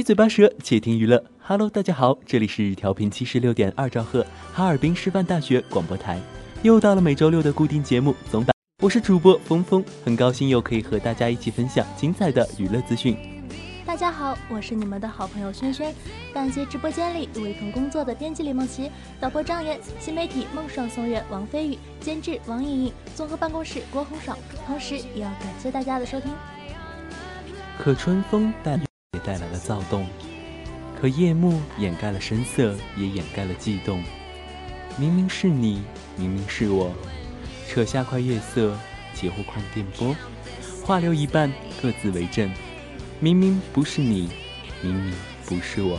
七嘴八舌，且听娱乐。Hello，大家好，这里是调频七十六点二兆赫，哈尔滨师范大学广播台，又到了每周六的固定节目总版。我是主播峰峰，很高兴又可以和大家一起分享精彩的娱乐资讯。大家好，我是你们的好朋友轩轩。感谢直播间里为同工作的编辑李梦琪、导播张岩、新媒体孟爽宋月王飞宇、监制王莹莹、综合办公室郭红爽，同时也要感谢大家的收听。可春风带也带来了躁动，可夜幕掩盖了声色，也掩盖了悸动。明明是你，明明是我，扯下块月色，截获块电波，话留一半，各自为政。明明不是你，明明不是我。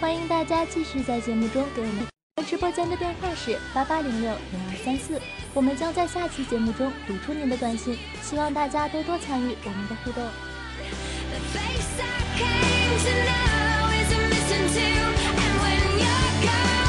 欢迎大家继续在节目中给我们。直播间的电话是八八零六零二三四，我们将在下期节目中读出您的短信，希望大家多多参与我们的互动。The face I came to know is missing too. And when you're gone,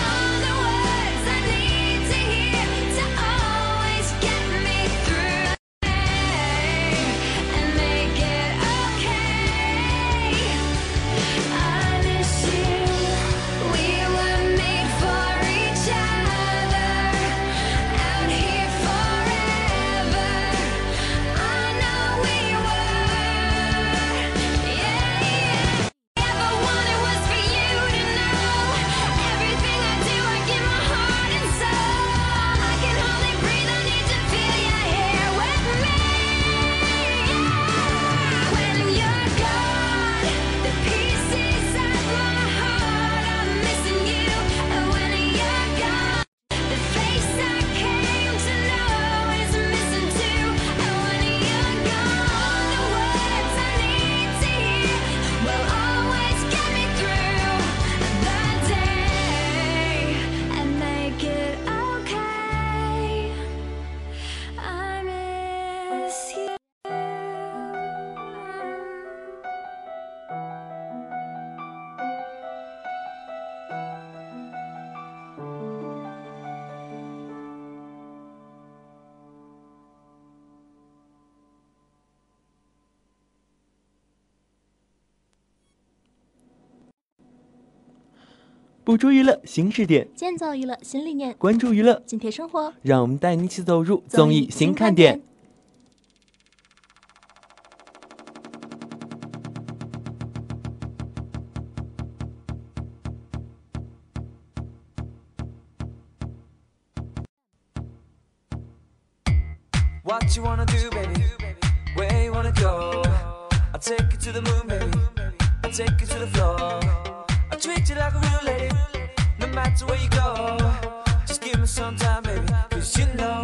捕捉娱乐新视点，建造娱乐新理念，关注娱乐，紧贴生活。让我们带你一起走入综艺新看点。。What you wanna do, baby? Where you wanna go? I'll take you to the moon, baby. I'll take you to the floor. Treat you like a real lady. No matter where you go. Just give me some time, baby. Cause you know,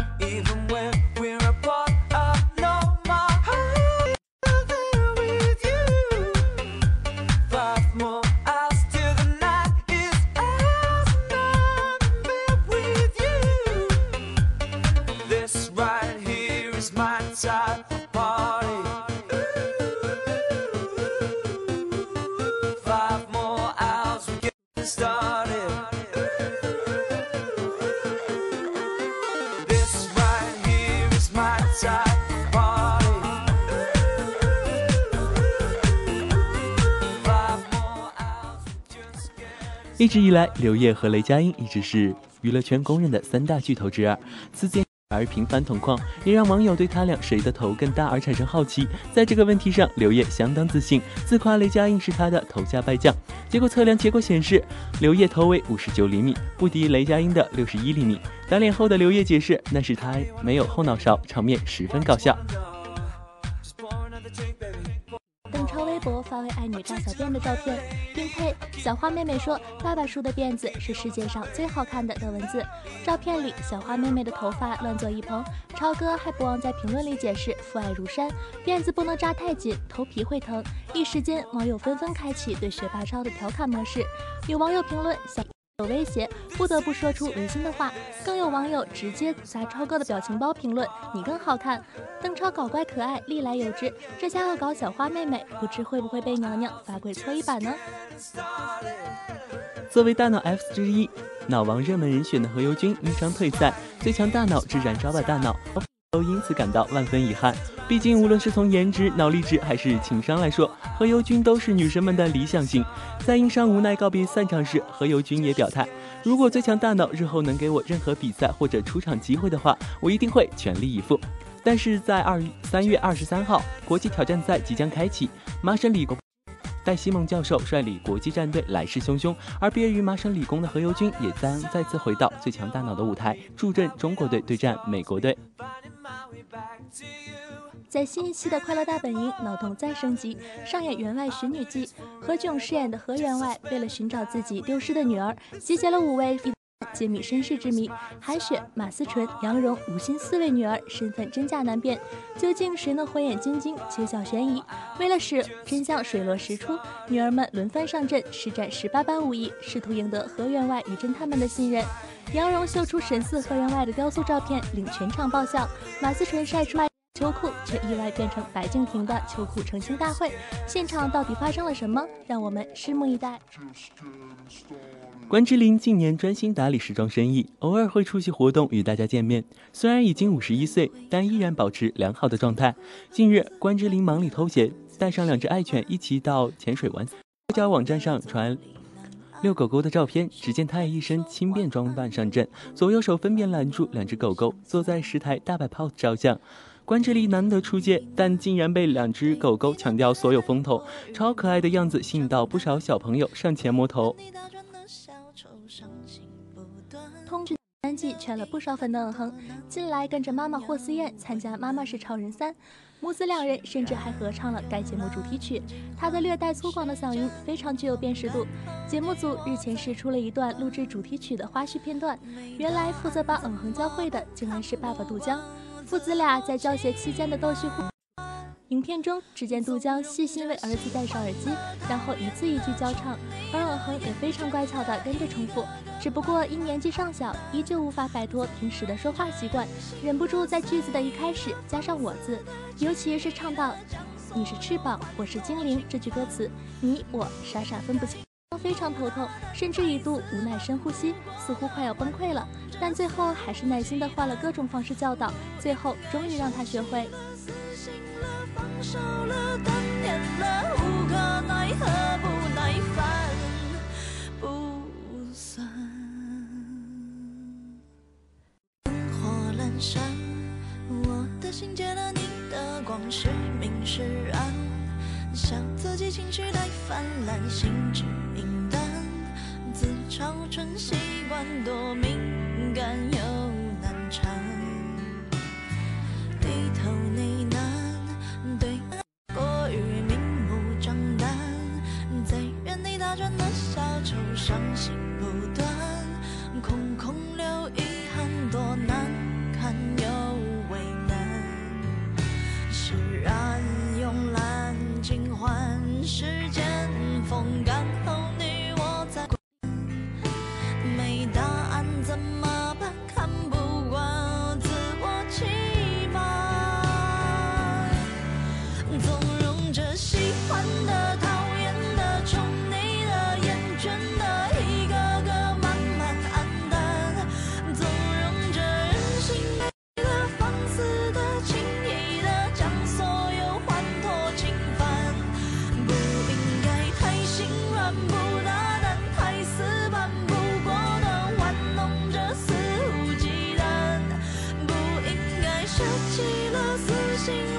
一直以来，刘烨和雷佳音一直是娱乐圈公认的三大巨头之二，此间而频繁同框，也让网友对他俩谁的头更大而产生好奇。在这个问题上，刘烨相当自信，自夸雷佳音是他的头下败将。结果测量结果显示，刘烨头围五十九厘米，不敌雷佳音的六十一厘米。打脸后的刘烨解释，那是他没有后脑勺，场面十分搞笑。微博发为爱女大小辫的照片，并配“小花妹妹说爸爸梳的辫子是世界上最好看的”的文字。照片里，小花妹妹的头发乱作一蓬，超哥还不忘在评论里解释父爱如山，辫子不能扎太紧，头皮会疼。一时间，网友纷纷开启对学霸超的调侃模式。有网友评论小。有威胁，不得不说出违心的话。更有网友直接砸超哥的表情包评论：“你更好看。”邓超搞怪可爱，历来有之，这下恶搞小花妹妹，不知会不会被娘娘罚跪搓衣板呢？作为大脑 F 之一，脑王热门人选的何猷君因伤退赛，最强大脑之燃烧吧大脑都因此感到万分遗憾。毕竟无论是从颜值、脑力值还是情商来说，何猷君都是女神们的理想型。在因伤无奈告别散场时，何猷君也表态：如果最强大脑日后能给我任何比赛或者出场机会的话，我一定会全力以赴。但是在二三月二十三号，国际挑战赛即将开启，麻省理工。戴西蒙教授率领国际战队来势汹汹，而毕业于麻省理工的何猷君也将再次回到最强大脑的舞台，助阵中国队对战美国队。在新一期的《快乐大本营》，脑洞再升级，上演员外寻女记。何炅饰演的何员外，为了寻找自己丢失的女儿，集结了五位揭秘身世之谜。韩雪、马思纯、杨蓉、吴昕四位女儿身份真假难辨，究竟谁能火眼金睛，揭晓悬疑？为了使真相水落石出，女儿们轮番上阵，施展十八般武艺，试图赢得何员外与侦探们的信任。杨蓉秀出神似何员外的雕塑照片，令全场爆笑。马思纯晒出秋裤，却意外变成白敬亭的秋裤澄清大会。现场到底发生了什么？让我们拭目以待。关之琳近年专心打理时装生意，偶尔会出席活动与大家见面。虽然已经五十一岁，但依然保持良好的状态。近日，关之琳忙里偷闲，带上两只爱犬一起到浅水湾。社交网站上传遛狗狗的照片，只见她一身轻便装扮上阵，左右手分别拦住两只狗狗，坐在石台大摆 pose 照相。关之琳难得出街，但竟然被两只狗狗抢掉所有风头，超可爱的样子吸引到不少小朋友上前摸头。通知三季圈了不少粉的嗯哼，近来跟着妈妈霍思燕参加《妈妈是超人三》，母子两人甚至还合唱了该节目主题曲。她的略带粗犷的嗓音非常具有辨识度。节目组日前释出了一段录制主题曲的花絮片段，原来负责把嗯哼教会的竟然是爸爸杜江，父子俩在教学期间的逗趣互。影片中，只见杜江细心为儿子戴上耳机，然后一字一句教唱，而嗯哼也非常乖巧地跟着重复。只不过因年纪尚小，依旧无法摆脱平时的说话习惯，忍不住在句子的一开始加上“我”字，尤其是唱到“你是翅膀，我是精灵”这句歌词，你我傻傻分不清。非常头痛，甚至一度无奈深呼吸，似乎快要崩溃了，但最后还是耐心的换了各种方式教导，最后终于让他学会。灯火阑珊。我的心借了你的光，是明是暗。笑自己情绪太泛滥，心直言淡，自嘲成习惯，多敏感又难缠。sing.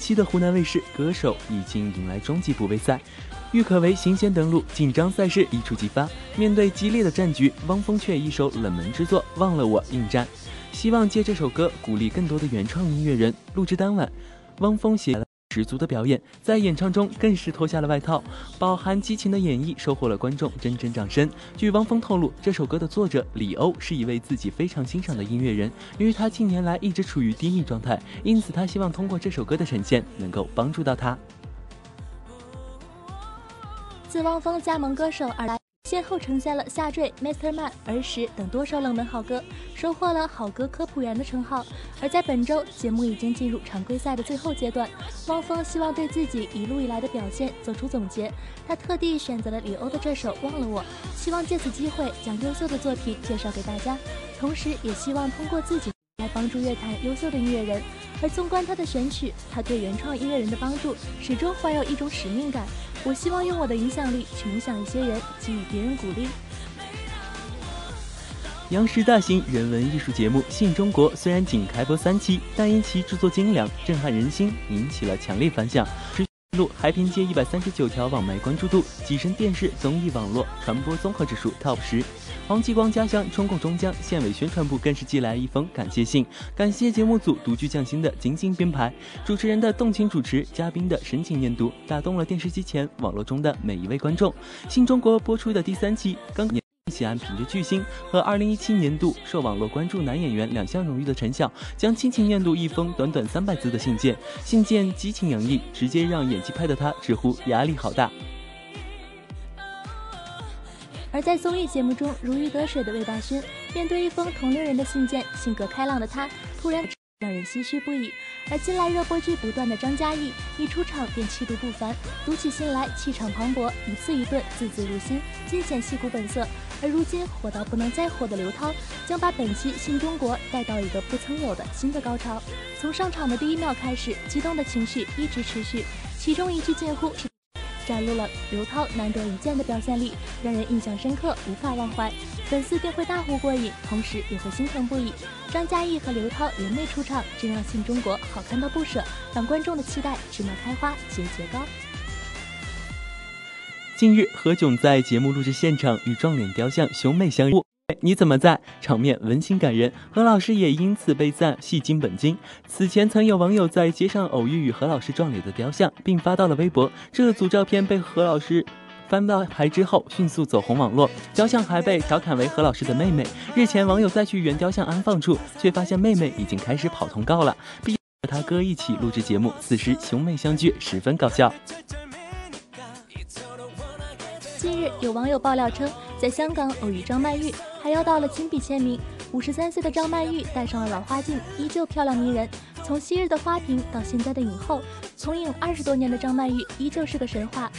期的湖南卫视《歌手》已经迎来终极补位赛，郁可唯新鲜登陆，紧张赛事一触即发。面对激烈的战局，汪峰却一首冷门之作《忘了我》应战，希望借这首歌鼓励更多的原创音乐人。录制当晚，汪峰写。十足的表演，在演唱中更是脱下了外套，饱含激情的演绎收获了观众阵阵掌声。据汪峰透露，这首歌的作者李欧是一位自己非常欣赏的音乐人，由于他近年来一直处于低迷状态，因此他希望通过这首歌的呈现，能够帮助到他。自汪峰加盟歌手而来。先后呈现了《下坠》《Mr. Man》《儿时》等多首冷门好歌，收获了好歌科普员的称号。而在本周，节目已经进入常规赛的最后阶段，汪峰希望对自己一路以来的表现做出总结，他特地选择了李欧的这首《忘了我》，希望借此机会将优秀的作品介绍给大家，同时也希望通过自己来帮助乐坛优秀的音乐人。而纵观他的选曲，他对原创音乐人的帮助始终怀有一种使命感。我希望用我的影响力去影响一些人，给予别人鼓励。央视大型人文艺术节目《信中国》虽然仅开播三期，但因其制作精良、震撼人心，引起了强烈反响。之路还凭借一百三十九条网媒关注度，跻身电视综艺网络传播综合指数 TOP 十。黄继光家乡中共中央县委宣传部更是寄来一封感谢信，感谢节目组独具匠心的精心编排，主持人的动情主持，嘉宾的深情念读，打动了电视机前、网络中的每一位观众。《新中国》播出的第三期，刚年喜安凭着巨星和二零一七年度受网络关注男演员两项荣誉的陈晓，将亲情念读一封短短三百字的信件，信件激情洋溢，直接让演技派的他直呼压力好大。而在综艺节目中如鱼得水的魏大勋，面对一封同龄人的信件，性格开朗的他突然让人唏嘘不已。而近来热播剧不断的张嘉译，一出场便气度不凡，读起信来气场磅礴，一字一顿字字入心，尽显戏骨本色。而如今火到不能再火的刘涛，将把本期新中国带到一个不曾有的新的高潮。从上场的第一秒开始，激动的情绪一直持续，其中一句近乎是。展露了刘涛难得一见的表现力，让人印象深刻，无法忘怀。粉丝便会大呼过瘾，同时也会心疼不已。张嘉译和刘涛联袂出场，真让新中国好看到不舍，让观众的期待芝麻开花节节高。近日，何炅在节目录制现场与撞脸雕像兄妹相遇。你怎么在？场面温馨感人，何老师也因此被赞戏精本精。此前曾有网友在街上偶遇与何老师撞脸的雕像，并发到了微博。这组照片被何老师翻到牌之后，迅速走红网络。雕像还被调侃为何老师的妹妹。日前，网友再去原雕像安放处，却发现妹妹已经开始跑通告了，并和他哥一起录制节目。此时兄妹相聚，十分搞笑。近日，有网友爆料称，在香港偶遇张曼玉，还要到了亲笔签名。五十三岁的张曼玉戴上了老花镜，依旧漂亮迷人。从昔日的花瓶到现在的影后，从影二十多年的张曼玉依旧是个神话。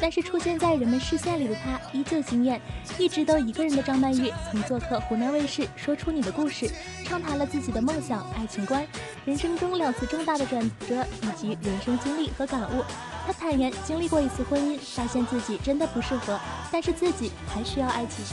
但是出现在人们视线里的她依旧惊艳。一直都一个人的张曼玉曾做客湖南卫视《说出你的故事》，畅谈了自己的梦想、爱情观、人生中两次重大的转折以及人生经历和感悟。她坦言经历过一次婚姻，发现自己真的不适合，但是自己还需要爱情。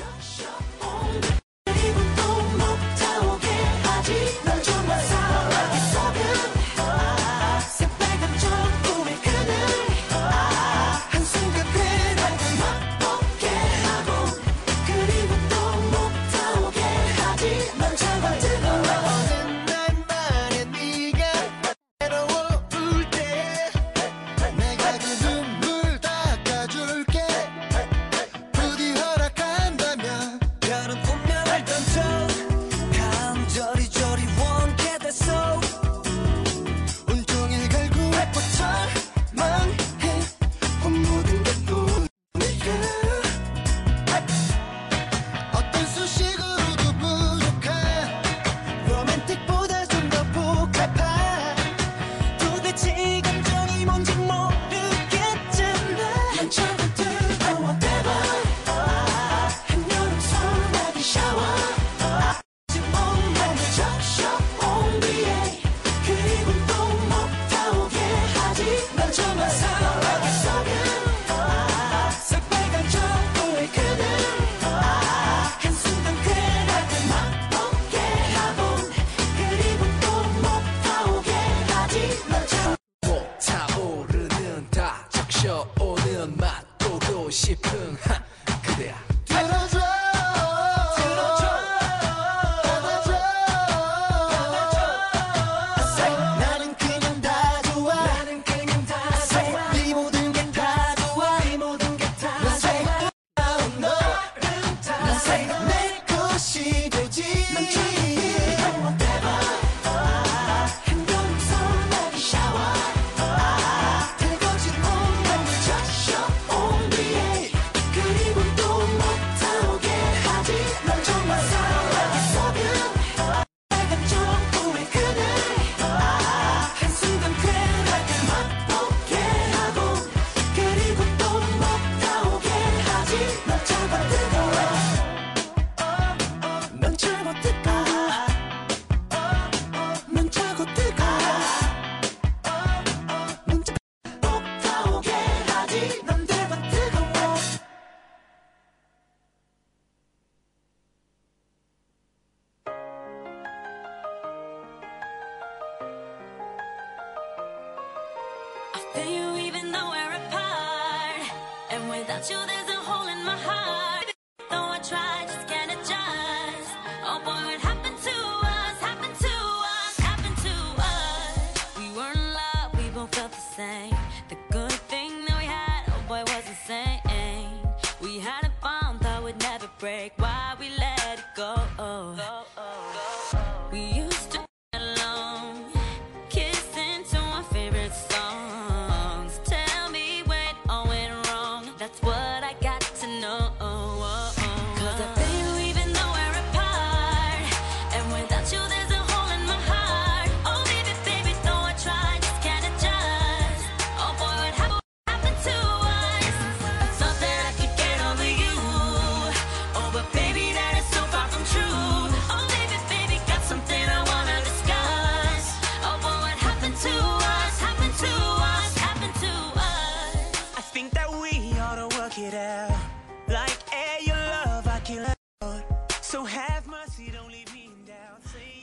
And you even we're apart. And without you there's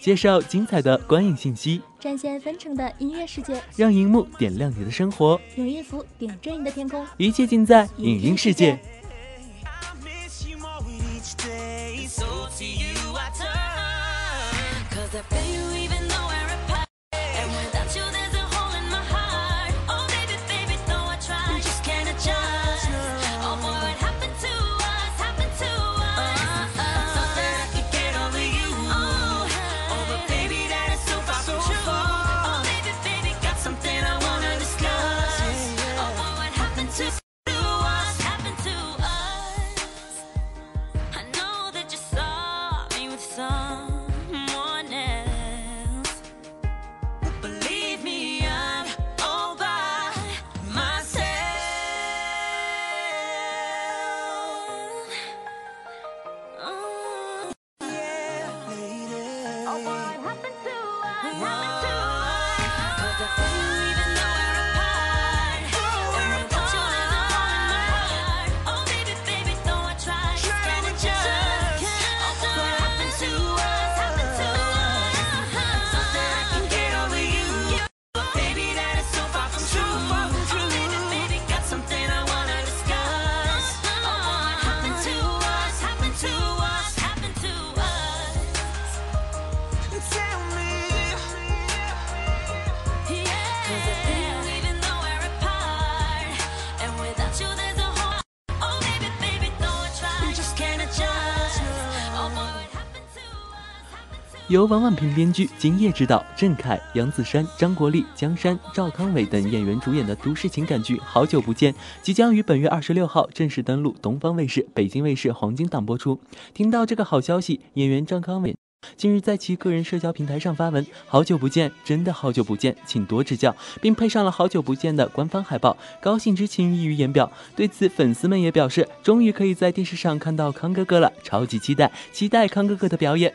介绍精彩的观影信息，展现纷呈的音乐世界，让荧幕点亮你的生活，用音符点缀你的天空。一切尽在影音世界。I 由王婉平编剧，金叶执导，郑恺、杨子姗、张国立、江山、赵康伟等演员主演的都市情感剧《好久不见》即将于本月二十六号正式登陆东方卫视、北京卫视黄金档播出。听到这个好消息，演员张康伟近日在其个人社交平台上发文：“好久不见，真的好久不见，请多指教。”并配上了“好久不见”的官方海报，高兴之情溢于言表。对此，粉丝们也表示，终于可以在电视上看到康哥哥了，超级期待，期待康哥哥的表演。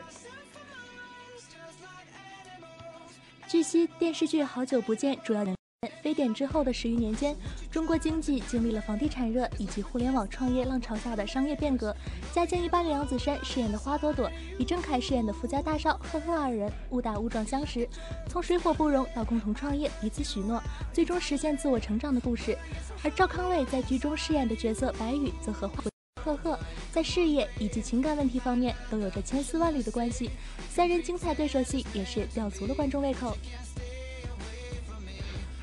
据悉，电视剧《好久不见》主要非典之后的十余年间，中国经济经历了房地产热以及互联网创业浪潮下的商业变革。嘉靖一八的，杨子姗饰演的花朵朵与郑恺饰演的富家大少赫赫二人误打误撞相识，从水火不容到共同创业，彼此许诺，最终实现自我成长的故事。而赵康伟在剧中饰演的角色白宇，则和花赫赫在事业以及情感问题方面都有着千丝万缕的关系。三人精彩对手戏也是吊足了观众胃口。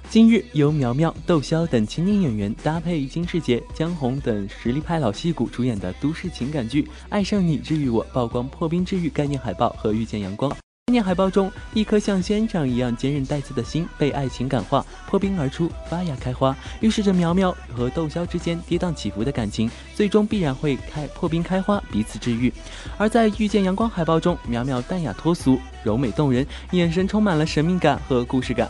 今日，由苗苗、窦骁等青年演员搭配金世杰、姜红等实力派老戏骨主演的都市情感剧《爱上你治愈我》曝光破冰治愈概念海报和遇见阳光。海报中，一颗像仙掌一样坚韧带刺的心被爱情感化，破冰而出，发芽开花，预示着苗苗和窦骁之间跌宕起伏的感情，最终必然会开破冰开花，彼此治愈。而在遇见阳光海报中，苗苗淡雅脱俗，柔美动人，眼神充满了神秘感和故事感。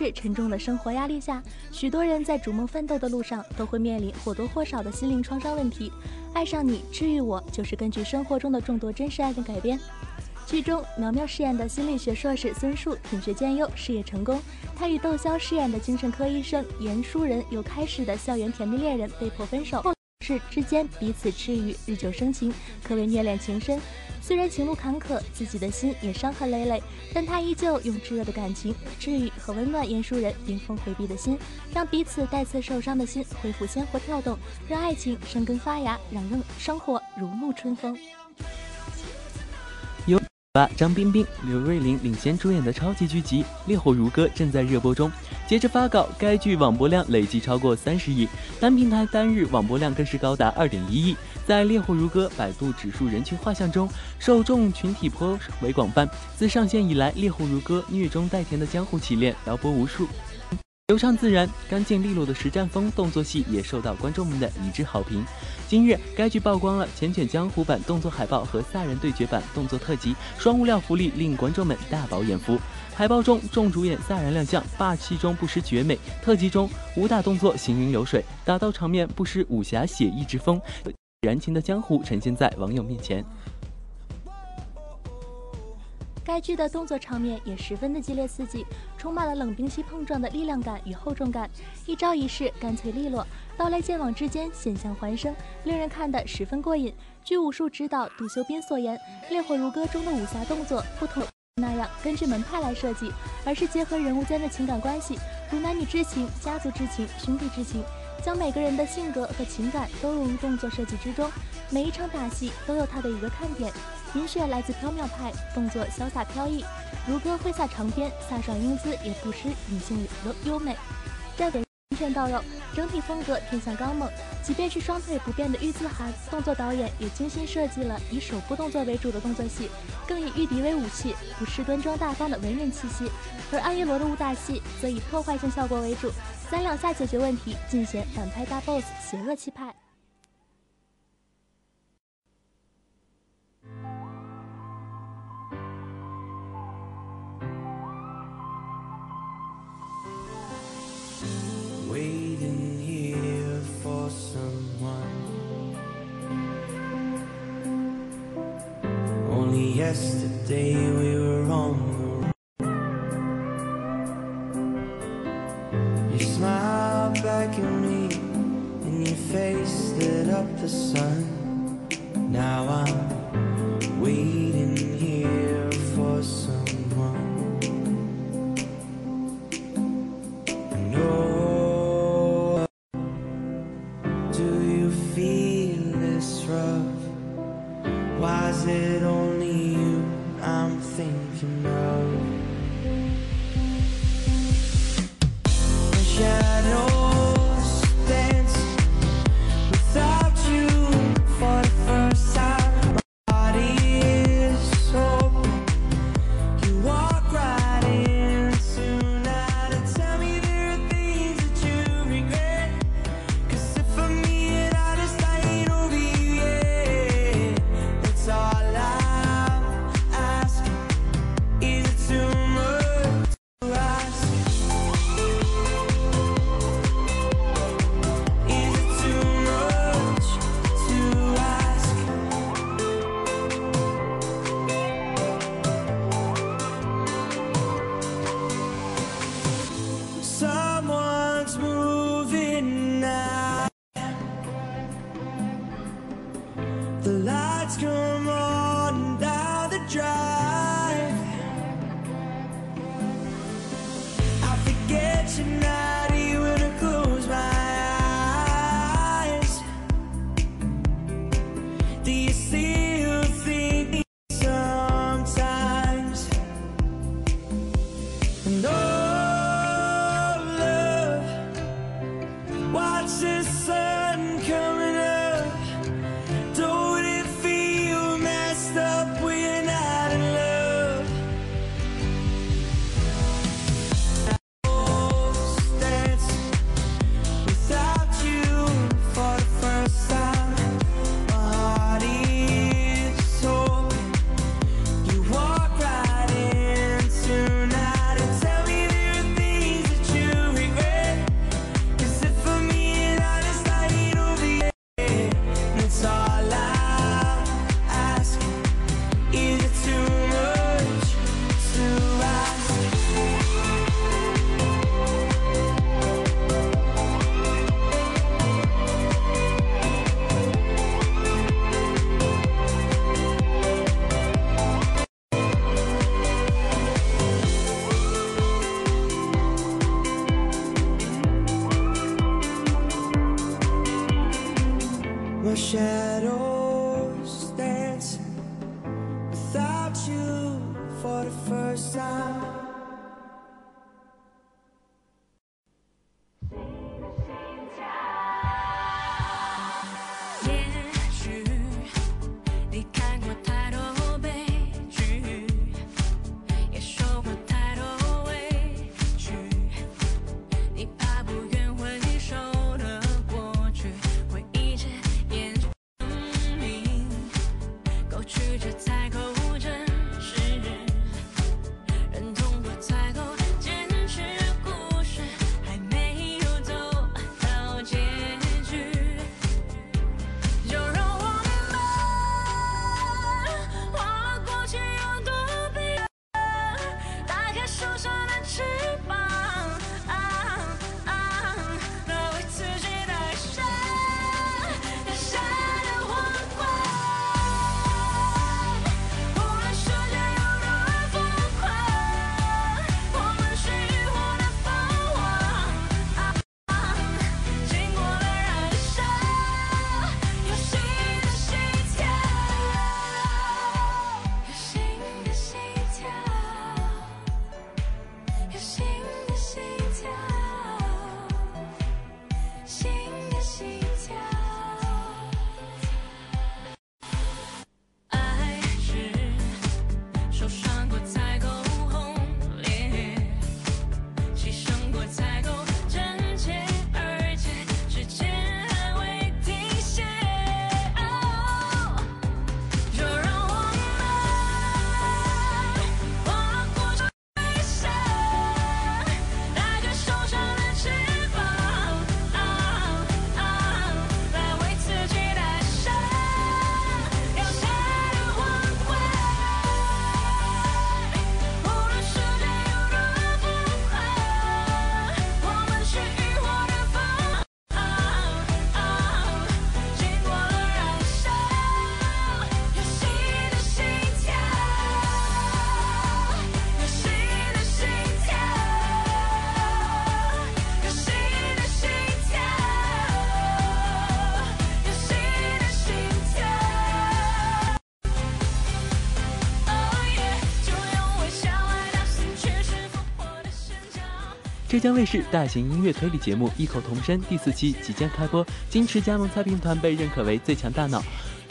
都市沉重的生活压力下，许多人在逐梦奋斗的路上都会面临或多或少的心灵创伤问题。爱上你，治愈我，就是根据生活中的众多真实案例改编。剧中，苗苗饰演的心理学硕士孙树品学兼优，事业成功；他与窦骁饰演的精神科医生严淑仁有开始的校园甜蜜恋人被迫分手，后是之间彼此治愈，日久生情，可谓虐恋情深。虽然情路坎坷，自己的心也伤痕累累，但他依旧用炙热的感情、治愈和温暖严书人冰封回避的心，让彼此带刺受伤的心恢复鲜活跳动，让爱情生根发芽，让生生活如沐春风。吧，张彬彬、刘瑞麟领衔主演的超级剧集《烈火如歌》正在热播中。截至发稿，该剧网播量累计超过三十亿，单平台单日网播量更是高达二点一亿。在《烈火如歌》百度指数人群画像中，受众群体颇为广泛。自上线以来，《烈火如歌》虐中带甜的江湖起恋撩拨无数。流畅自然、干净利落的实战风动作戏也受到观众们的一致好评。今日，该剧曝光了《缱绻江湖》版动作海报和《萨人对决》版动作特辑，双物料福利令观众们大饱眼福。海报中，众主演萨然亮相，霸气中不失绝美；特辑中，武打动作行云流水，打斗场面不失武侠写意之风，燃情的江湖呈现在网友面前。该剧的动作场面也十分的激烈刺激，充满了冷兵器碰撞的力量感与厚重感，一招一式干脆利落，刀来剑往之间险象环生，令人看得十分过瘾。据武术指导杜修斌所言，《烈火如歌》中的武侠动作不同那样根据门派来设计，而是结合人物间的情感关系，如男女之情、家族之情、兄弟之情，将每个人的性格和情感都融入动作设计之中。每一场打戏都有它的一个看点。银雪来自缥缈派，动作潇洒飘逸；如歌挥洒长鞭，飒爽英姿也不失女性优优美。这给拳到肉，整体风格偏向刚猛。即便是双腿不变的玉自涵，动作导演也精心设计了以手部动作为主的动作戏，更以御敌为武器，不失端庄大方的文人气息。而安一罗的武打戏则以破坏性效果为主，三两下解决问题，尽显反派大 boss 邪恶气派。Face lit up the sun. Now I'm 浙江卫视大型音乐推理节目《异口同声》第四期即将开播，金池加盟猜评团被认可为最强大脑。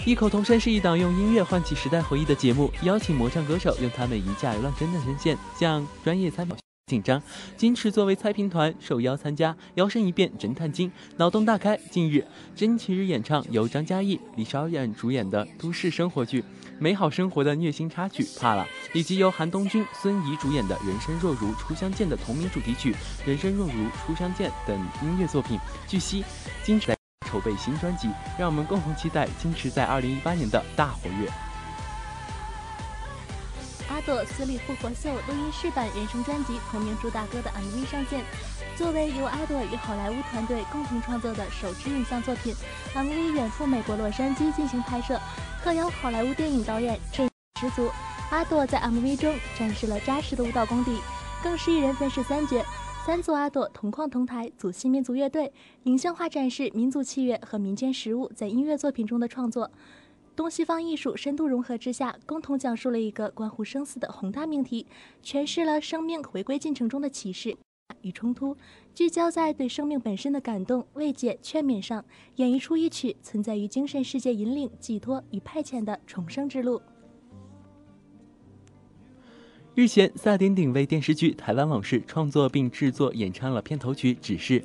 异口同声是一档用音乐唤起时代回忆的节目，邀请魔唱歌手用他们一假乱真的声线向专业参考紧张。金池作为猜评团受邀参加，摇身一变侦探精，脑洞大开。近日，真奇日演唱由张嘉译、李韶远主演的都市生活剧《美好生活的虐心插曲》怕了，以及由韩东君、孙怡主演的《人生若如初相见》的同名主题曲《人生若如初相见》等音乐作品。据悉，金池筹备新专辑，让我们共同期待金池在二零一八年的大活跃。阿朵私立复活秀录音室版人生专辑同名主打歌的 MV 上线。作为由阿朵与好莱坞团队共同创作的首支影像作品，MV 远赴美国洛杉矶进行拍摄，特邀好莱坞电影导演阵容十足。阿朵在 MV 中展示了扎实的舞蹈功底，更是一人分饰三角。三组阿朵同框同台，组新民族乐队，影像化展示民族器乐和民间食物在音乐作品中的创作。东西方艺术深度融合之下，共同讲述了一个关乎生死的宏大命题，诠释了生命回归进程中的启示与冲突，聚焦在对生命本身的感动、慰藉、劝勉上，演绎出一曲存在于精神世界引领、寄托与派遣的重生之路。日前，萨顶顶为电视剧《台湾往事》创作并制作演唱了片头曲《指示》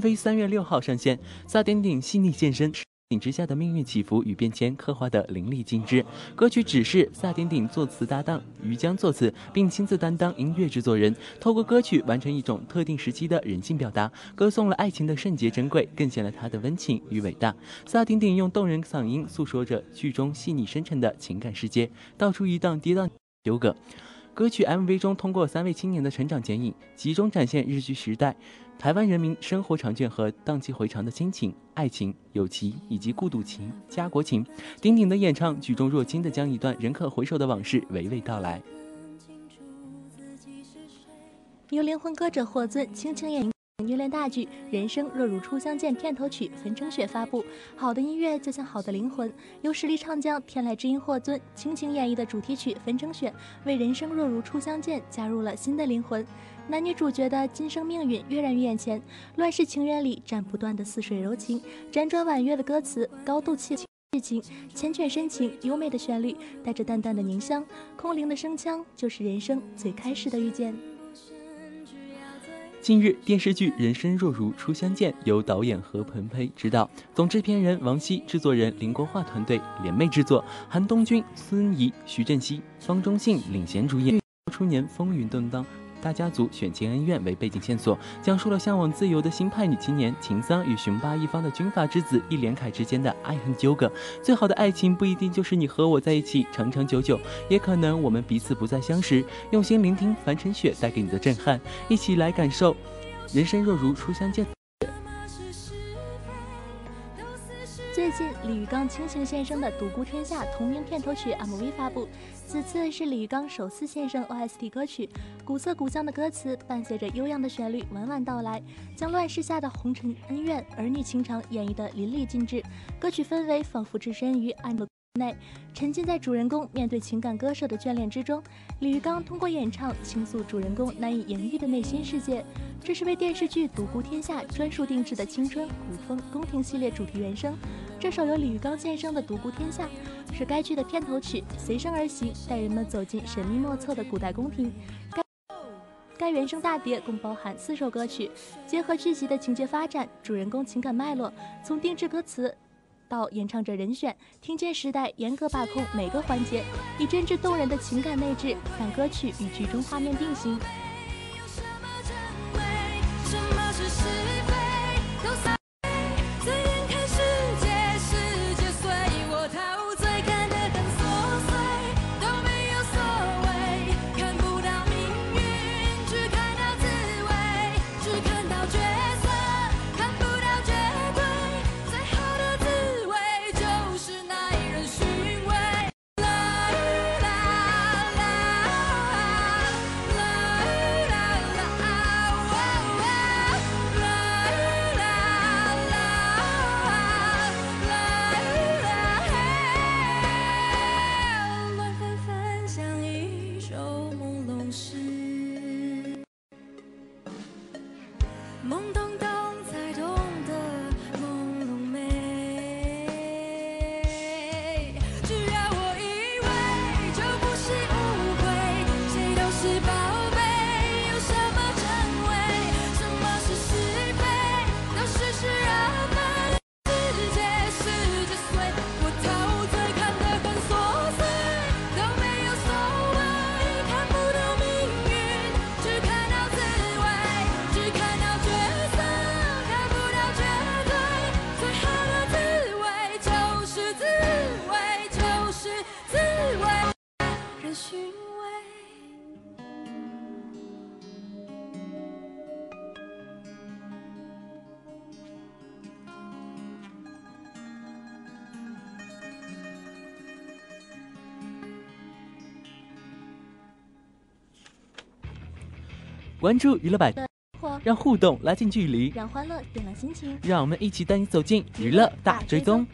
，MV 三月六号上线。萨顶顶细腻现身。顶之下的命运起伏与变迁刻画的淋漓尽致。歌曲《只是》，萨顶顶作词搭档于江作词，并亲自担当音乐制作人，透过歌曲完成一种特定时期的人性表达，歌颂了爱情的圣洁珍贵，更显了他的温情与伟大。萨顶顶用动人嗓音诉说着剧中细腻深沉的情感世界，道出一档跌宕纠葛。歌曲 MV 中通过三位青年的成长剪影，集中展现日剧时代台湾人民生活长卷和荡气回肠的亲情、爱情、友情以及故土情、家国情。顶顶的演唱举重若轻地将一段仍可回首的往事娓娓道来。由灵魂歌者霍尊倾情演绎虐恋大剧《人生若如初相见》片头曲《焚成雪》发布。好的音乐就像好的灵魂，由实力唱将天籁之音霍尊倾情演绎的主题曲《焚成雪》，为《人生若如初相见》加入了新的灵魂。男女主角的今生命运跃然于眼前，乱世情缘里斩不断的似水柔情，辗转婉约的歌词，高度气情，缱绻深情，优美的旋律，带着淡淡的凝香，空灵的声腔，就是人生最开始的遇见。近日，电视剧《人生若如初相见》由导演何鹏飞执导，总制片人王希，制作人林国华团队联袂制作，韩东君、孙怡、徐振熙、方中信领衔主演。初年风云动荡。大家族选情恩怨为背景线索，讲述了向往自由的新派女青年秦桑与雄霸一方的军阀之子易连凯之间的爱恨纠葛。最好的爱情不一定就是你和我在一起长长久久，也可能我们彼此不再相识。用心聆听樊晨雪带给你的震撼，一起来感受人生若如初相见。最近，李玉刚倾情献声的《独孤天下》同名片头曲 MV 发布，此次是李玉刚首次献声 OST 歌曲，古色古香的歌词伴随着悠扬的旋律缓缓道来，将乱世下的红尘恩怨、儿女情长演绎得淋漓尽致。歌曲氛围仿佛置身于爱的内，沉浸在主人公面对情感割舍的眷恋之中。李玉刚通过演唱倾诉主人公难以言喻的内心世界。这是为电视剧《独孤天下》专属定制的青春古风宫廷系列主题原声。这首由李玉刚献声的《独孤天下》是该剧的片头曲，随声而行，带人们走进神秘莫测的古代宫廷。该该原声大碟共包含四首歌曲，结合剧集的情节发展、主人公情感脉络，从定制歌词到演唱者人选，听见时代严格把控每个环节，以真挚动人的情感内置，让歌曲与剧中画面定型。关注娱乐百，科让互动拉近距离，让欢乐点亮心情。让我们一起带你走进娱乐大追踪。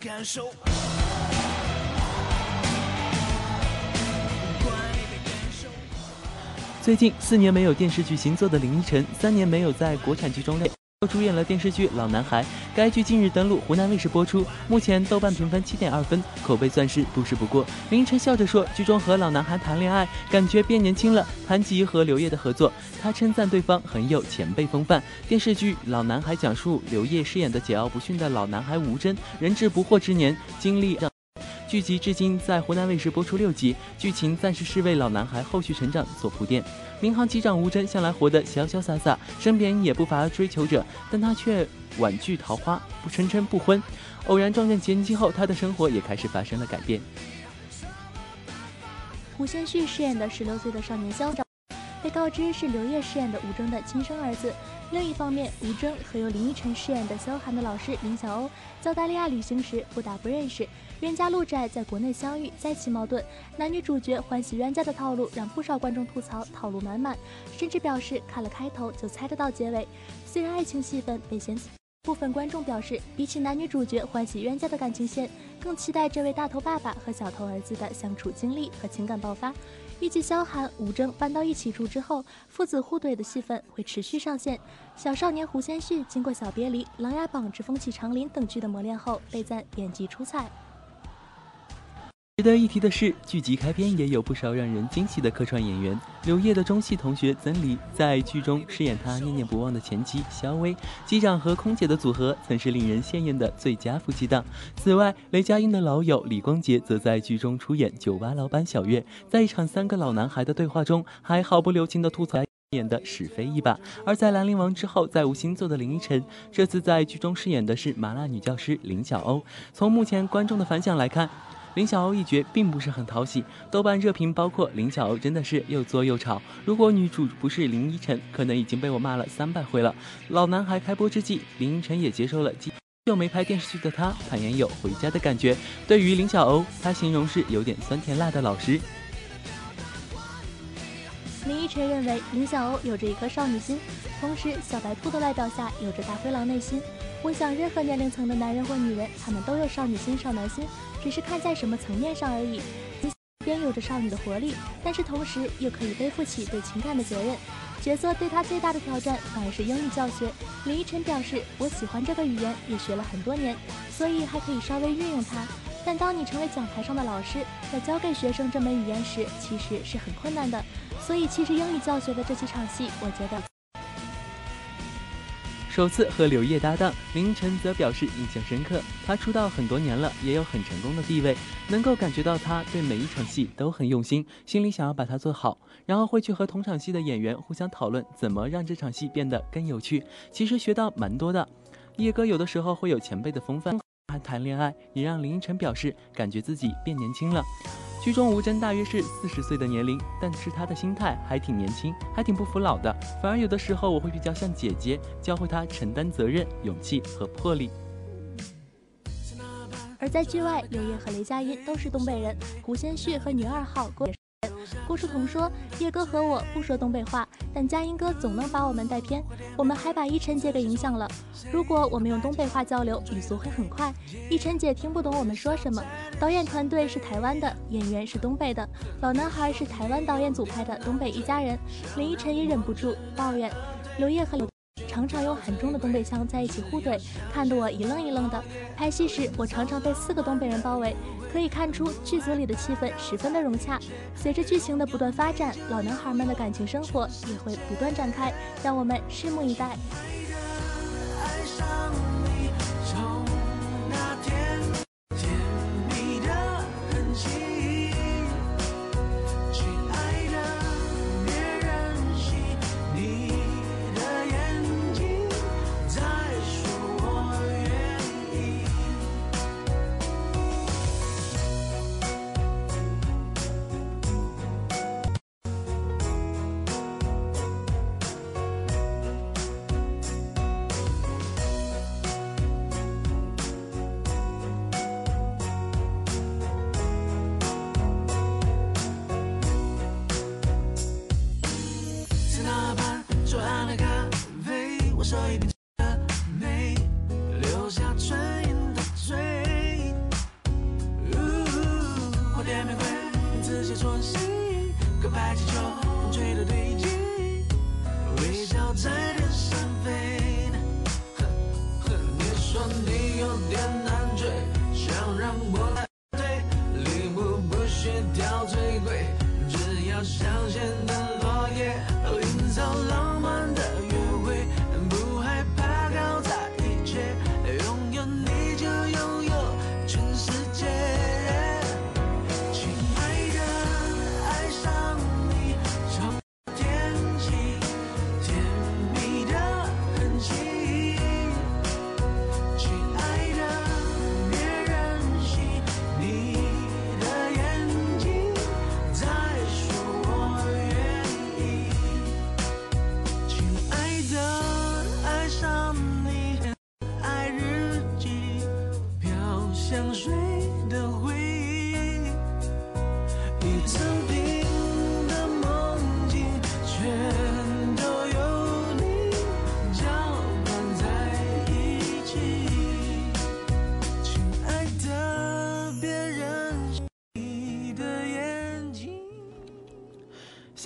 感受，最近四年没有电视剧新作的林依晨，三年没有在国产剧中亮。又主演了电视剧《老男孩》，该剧近日登陆湖南卫视播出，目前豆瓣评分七点二分，口碑算是不是不过。林依晨笑着说，剧中和老男孩谈恋爱，感觉变年轻了。谈及和刘烨的合作，他称赞对方很有前辈风范。电视剧《老男孩》讲述刘烨饰演的桀骜不驯的老男孩吴真，人至不惑之年，经历让。剧集至今在湖南卫视播出六集，剧情暂时是为老男孩后续成长做铺垫。民航机长吴真向来活得潇潇洒洒，身边也不乏追求者，但他却婉拒桃花，不声称不婚。偶然撞见前妻后，他的生活也开始发生了改变。胡先煦饰演的十六岁的少年肖战，被告知是刘烨饰演的吴峥的亲生儿子。另一方面，吴峥和由林依晨饰演的萧寒的老师林小欧，在澳大利亚旅行时不打不认识，冤家路窄，在国内相遇，再起矛盾，男女主角欢喜冤家的套路让不少观众吐槽套路满满，甚至表示看了开头就猜得到结尾。虽然爱情戏份被嫌弃。部分观众表示，比起男女主角欢喜冤家的感情线，更期待这位大头爸爸和小头儿子的相处经历和情感爆发。预计萧寒、吴征搬到一起住之后，父子互怼的戏份会持续上线。小少年胡先煦经过《小别离》《琅琊榜之风起长林》等剧的磨练后，被赞演技出彩。值得一提的是，剧集开篇也有不少让人惊喜的客串演员。刘烨的中戏同学曾黎在剧中饰演他念念不忘的前妻肖薇，机长和空姐的组合曾是令人羡艳的最佳夫妻档。此外，雷佳音的老友李光洁则在剧中出演酒吧老板小月，在一场三个老男孩的对话中，还毫不留情地吐槽演的是非一把。而在《兰陵王》之后再无新作的林依晨，这次在剧中饰演的是麻辣女教师林小欧。从目前观众的反响来看，林小欧一角并不是很讨喜，豆瓣热评包括林小欧真的是又作又吵。如果女主不是林依晨，可能已经被我骂了三百回了。老男孩开播之际，林依晨也接受了继久没拍电视剧的她坦言有回家的感觉。对于林小欧，她形容是有点酸甜辣的老实。林依晨认为林小欧有着一颗少女心，同时小白兔的外表下有着大灰狼内心。我想任何年龄层的男人或女人，他们都有少女心、少男心，只是看在什么层面上而已。一边有着少女的活力，但是同时又可以背负起对情感的责任。角色对他最大的挑战反而是英语教学。林依晨表示：“我喜欢这个语言，也学了很多年，所以还可以稍微运用它。但当你成为讲台上的老师，在教给学生这门语言时，其实是很困难的。所以，其实英语教学的这几场戏，我觉得。”首次和刘烨搭档，林依晨则表示印象深刻。他出道很多年了，也有很成功的地位，能够感觉到他对每一场戏都很用心，心里想要把它做好，然后会去和同场戏的演员互相讨论怎么让这场戏变得更有趣。其实学到蛮多的。叶哥有的时候会有前辈的风范，还谈恋爱，也让林依晨表示感觉自己变年轻了。剧中吴真大约是四十岁的年龄，但是他的心态还挺年轻，还挺不服老的。反而有的时候我会比较像姐姐，教会他承担责任、勇气和魄力。而在剧外，刘烨和雷佳音都是东北人，胡先煦和女二号郭郭书童说：“叶哥和我不说东北话，但佳音哥总能把我们带偏。我们还把依晨姐给影响了。如果我们用东北话交流，语速会很快，依晨姐听不懂我们说什么。导演团队是台湾的，演员是东北的，老男孩是台湾导演组拍的《东北一家人》。林依晨也忍不住抱怨，刘烨和刘。”常常用很重的东北腔在一起互怼，看得我一愣一愣的。拍戏时，我常常被四个东北人包围，可以看出剧组里的气氛十分的融洽。随着剧情的不断发展，老男孩们的感情生活也会不断展开，让我们拭目以待。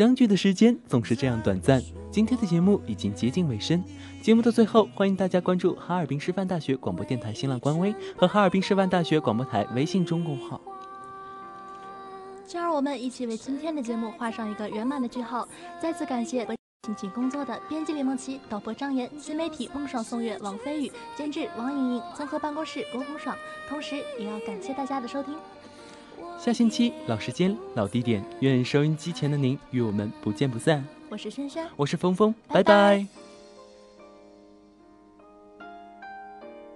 相聚的时间总是这样短暂。今天的节目已经接近尾声，节目的最后，欢迎大家关注哈尔滨师范大学广播电台新浪官微和哈尔滨师范大学广播台微信公众号。就让我们一起为今天的节目画上一个圆满的句号。再次感谢辛勤工作的编辑李梦琪、导播张岩、新媒体孟爽、宋月、王飞宇、监制王莹莹、综合办公室郭红爽，同时也要感谢大家的收听。下星期老时间老地点，愿收音机前的您与我们不见不散。我是珊珊，我是峰峰，拜拜。拜拜